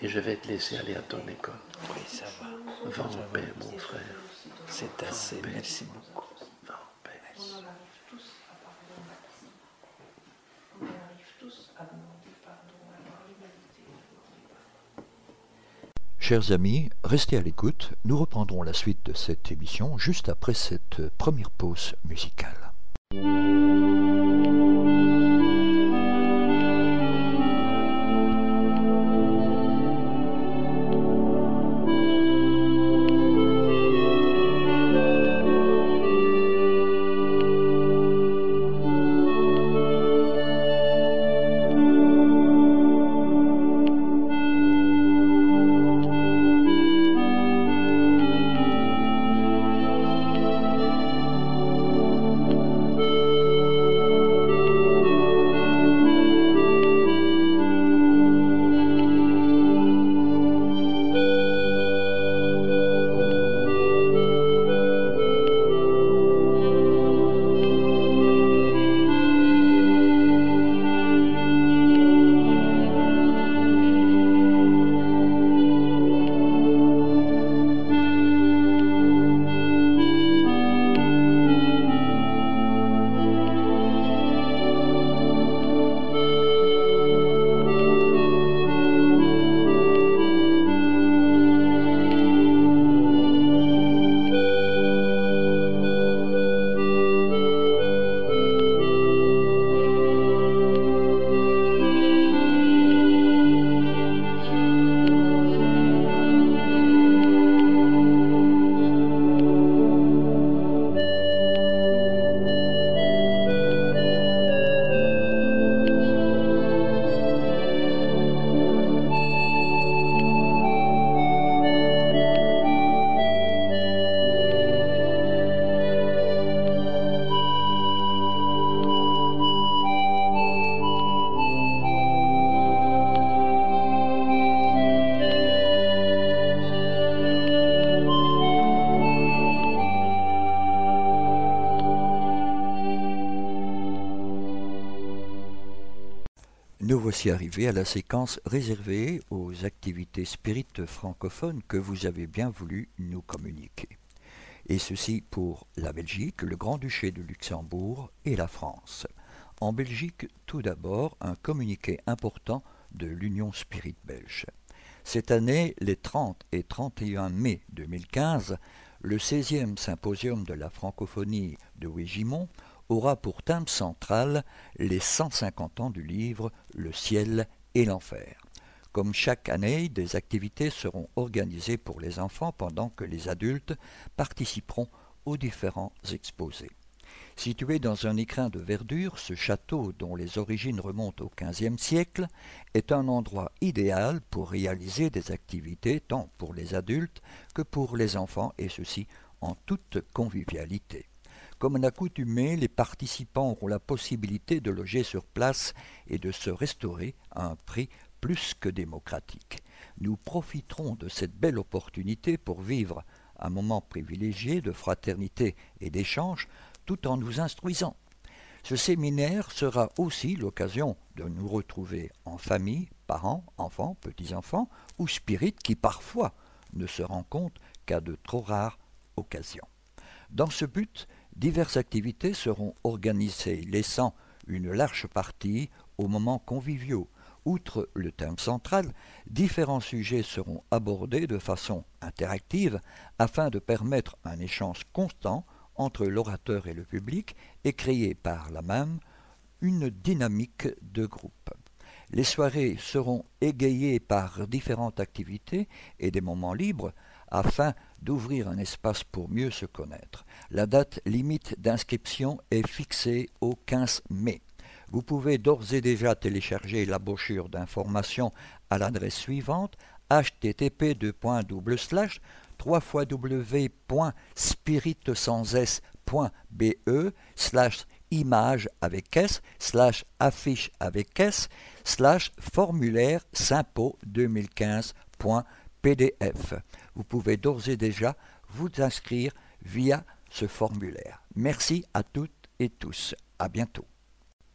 Et je vais te laisser aller à ton école. oui, ça va. Va en paix, mon frère. C'est assez, merci beaucoup. Va en paix. On arrive tous à pardonner. On arrive tous à demander pardon, à avoir l'humanité de demander pardon. Chers amis, restez à l'écoute. Nous reprendrons la suite de cette émission juste après cette première pause musicale. Voici arrivés à la séquence réservée aux activités spirites francophones que vous avez bien voulu nous communiquer. Et ceci pour la Belgique, le Grand-Duché de Luxembourg et la France. En Belgique, tout d'abord, un communiqué important de l'Union Spirit Belge. Cette année, les 30 et 31 mai 2015, le 16e symposium de la francophonie de Wégimont aura pour thème central les 150 ans du livre Le ciel et l'enfer. Comme chaque année, des activités seront organisées pour les enfants pendant que les adultes participeront aux différents exposés. Situé dans un écrin de verdure, ce château, dont les origines remontent au XVe siècle, est un endroit idéal pour réaliser des activités tant pour les adultes que pour les enfants, et ceci en toute convivialité. Comme l'accoutumé, les participants auront la possibilité de loger sur place et de se restaurer à un prix plus que démocratique. Nous profiterons de cette belle opportunité pour vivre un moment privilégié de fraternité et d'échange tout en nous instruisant. Ce séminaire sera aussi l'occasion de nous retrouver en famille, parents, enfants, petits-enfants ou spirites qui parfois ne se rencontrent qu'à de trop rares occasions. Dans ce but, diverses activités seront organisées, laissant une large partie aux moments conviviaux. Outre le thème central, différents sujets seront abordés de façon interactive afin de permettre un échange constant entre l'orateur et le public et créer par la même une dynamique de groupe. Les soirées seront égayées par différentes activités et des moments libres afin d'ouvrir un espace pour mieux se connaître. La date limite d'inscription est fixée au 15 mai. Vous pouvez d'ores et déjà télécharger la brochure d'information à l'adresse suivante http www.spiritsansbe slash image avec S slash affiche avec S slash formulaire Simpo 2015.pdf. Vous pouvez d'ores et déjà vous inscrire via ce formulaire. Merci à toutes et tous. À bientôt.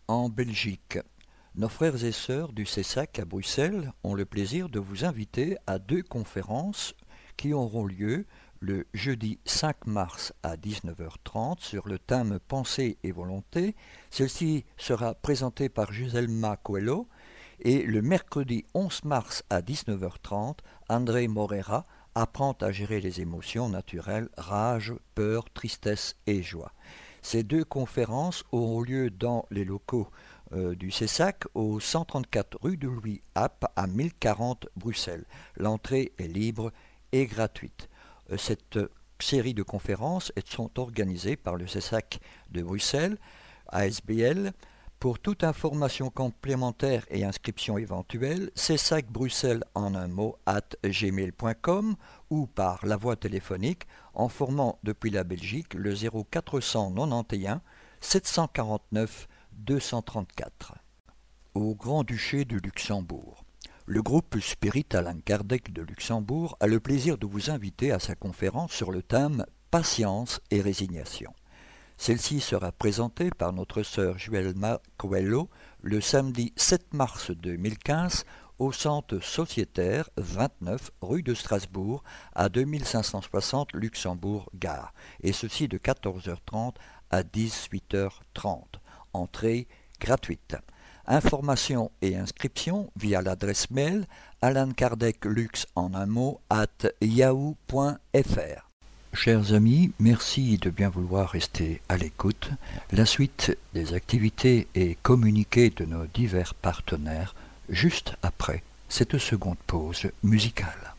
En Belgique, nos frères et sœurs du CESAC à Bruxelles ont le plaisir de vous inviter à deux conférences qui auront lieu le jeudi 5 mars à 19h30 sur le thème Pensée et volonté. Celle-ci sera présentée par Giselma Coelho et le mercredi 11 mars à 19h30, André Morera apprend à gérer les émotions naturelles, rage, peur, tristesse et joie. Ces deux conférences auront lieu dans les locaux euh, du CESAC au 134 rue de Louis App à 1040 Bruxelles. L'entrée est libre et gratuite. Euh, cette série de conférences sont organisées par le CESAC de Bruxelles, ASBL, pour toute information complémentaire et inscription éventuelle, CESAC Bruxelles en un mot at gmail.com ou par la voie téléphonique en formant depuis la Belgique le 0491 749 234. Au Grand-Duché de Luxembourg. Le groupe Spirit Alain Kardec de Luxembourg a le plaisir de vous inviter à sa conférence sur le thème Patience et résignation. Celle-ci sera présentée par notre sœur Juelma Coelho le samedi 7 mars 2015 au centre sociétaire 29 rue de Strasbourg à 2560 Luxembourg-Gare, et ceci de 14h30 à 18h30. Entrée gratuite. Informations et inscriptions via l'adresse mail Alan Kardec Lux en un mot at yahoo.fr. Chers amis, merci de bien vouloir rester à l'écoute. La suite des activités et communiqués de nos divers partenaires juste après cette seconde pause musicale.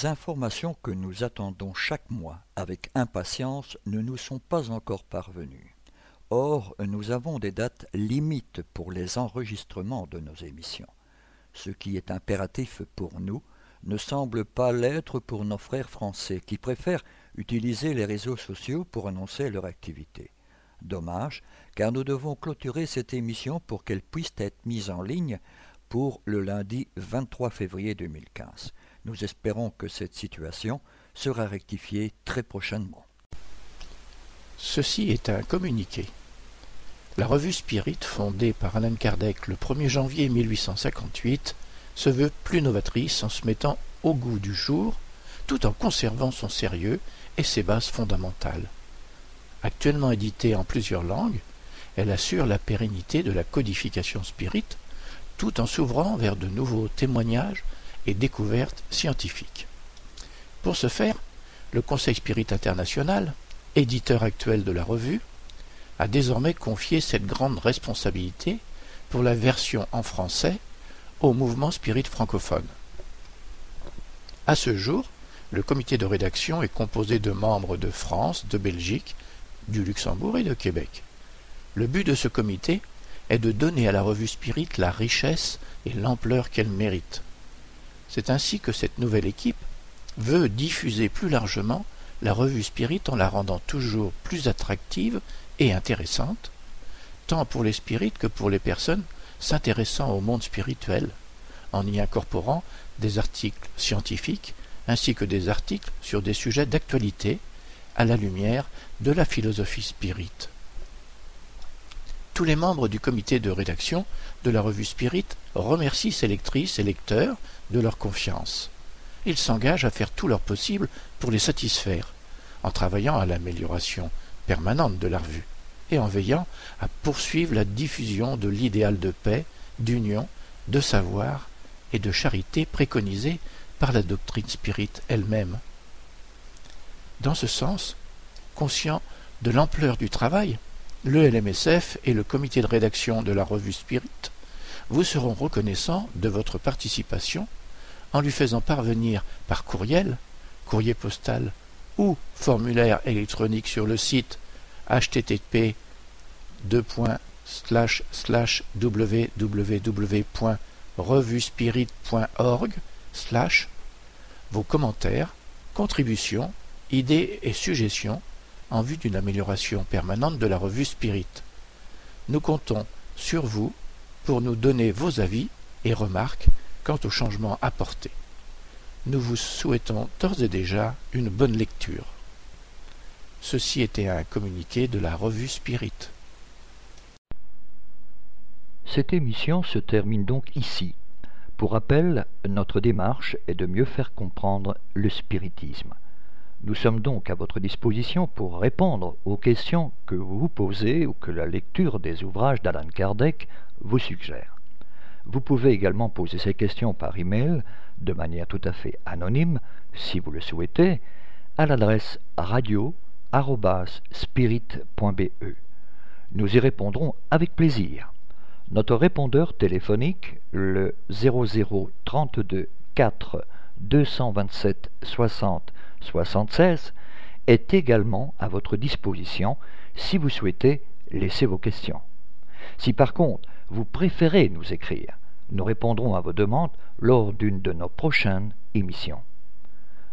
Les informations que nous attendons chaque mois avec impatience ne nous sont pas encore parvenues. Or, nous avons des dates limites pour les enregistrements de nos émissions. Ce qui est impératif pour nous ne semble pas l'être pour nos frères français qui préfèrent utiliser les réseaux sociaux pour annoncer leur activité. Dommage, car nous devons clôturer cette émission pour qu'elle puisse être mise en ligne pour le lundi 23 février 2015. Nous espérons que cette situation sera rectifiée très prochainement. Ceci est un communiqué. La revue Spirit, fondée par Alan Kardec le 1er janvier 1858, se veut plus novatrice en se mettant au goût du jour, tout en conservant son sérieux et ses bases fondamentales. Actuellement éditée en plusieurs langues, elle assure la pérennité de la codification spirit, tout en s'ouvrant vers de nouveaux témoignages et découvertes scientifiques. Pour ce faire, le Conseil Spirit International, éditeur actuel de la revue, a désormais confié cette grande responsabilité pour la version en français au mouvement spirit francophone. À ce jour, le comité de rédaction est composé de membres de France, de Belgique, du Luxembourg et de Québec. Le but de ce comité est de donner à la revue Spirit la richesse et l'ampleur qu'elle mérite. C'est ainsi que cette nouvelle équipe veut diffuser plus largement la revue Spirit en la rendant toujours plus attractive et intéressante, tant pour les spirites que pour les personnes s'intéressant au monde spirituel, en y incorporant des articles scientifiques ainsi que des articles sur des sujets d'actualité à la lumière de la philosophie spirit. Tous les membres du comité de rédaction de la revue Spirit remercient ses lectrices et lecteurs de leur confiance. Ils s'engagent à faire tout leur possible pour les satisfaire, en travaillant à l'amélioration permanente de la revue et en veillant à poursuivre la diffusion de l'idéal de paix, d'union, de savoir et de charité préconisé par la doctrine spirit elle-même. Dans ce sens, conscient de l'ampleur du travail, le LMSF et le comité de rédaction de la revue Spirit vous seront reconnaissants de votre participation en lui faisant parvenir par courriel, courrier postal ou formulaire électronique sur le site http www.revuespirit.org vos commentaires, contributions, idées et suggestions en vue d'une amélioration permanente de la revue Spirit. Nous comptons sur vous pour nous donner vos avis et remarques quant aux changements apportés. Nous vous souhaitons d'ores et déjà une bonne lecture. Ceci était un communiqué de la revue Spirit. Cette émission se termine donc ici. Pour rappel, notre démarche est de mieux faire comprendre le spiritisme. Nous sommes donc à votre disposition pour répondre aux questions que vous vous posez ou que la lecture des ouvrages d'Alan Kardec vous suggère. Vous pouvez également poser ces questions par email de manière tout à fait anonyme, si vous le souhaitez, à l'adresse radio@spirit.be. Nous y répondrons avec plaisir. Notre répondeur téléphonique, le 0032 4 227 60 76 est également à votre disposition si vous souhaitez laisser vos questions. Si par contre vous préférez nous écrire, nous répondrons à vos demandes lors d'une de nos prochaines émissions.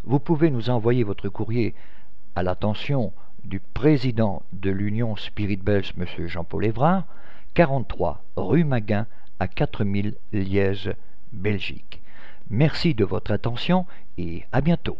Vous pouvez nous envoyer votre courrier à l'attention du président de l'Union Spirit Belge, M. Jean-Paul Évrard, 43 rue Maguin à 4000 Liège, Belgique. Merci de votre attention et à bientôt.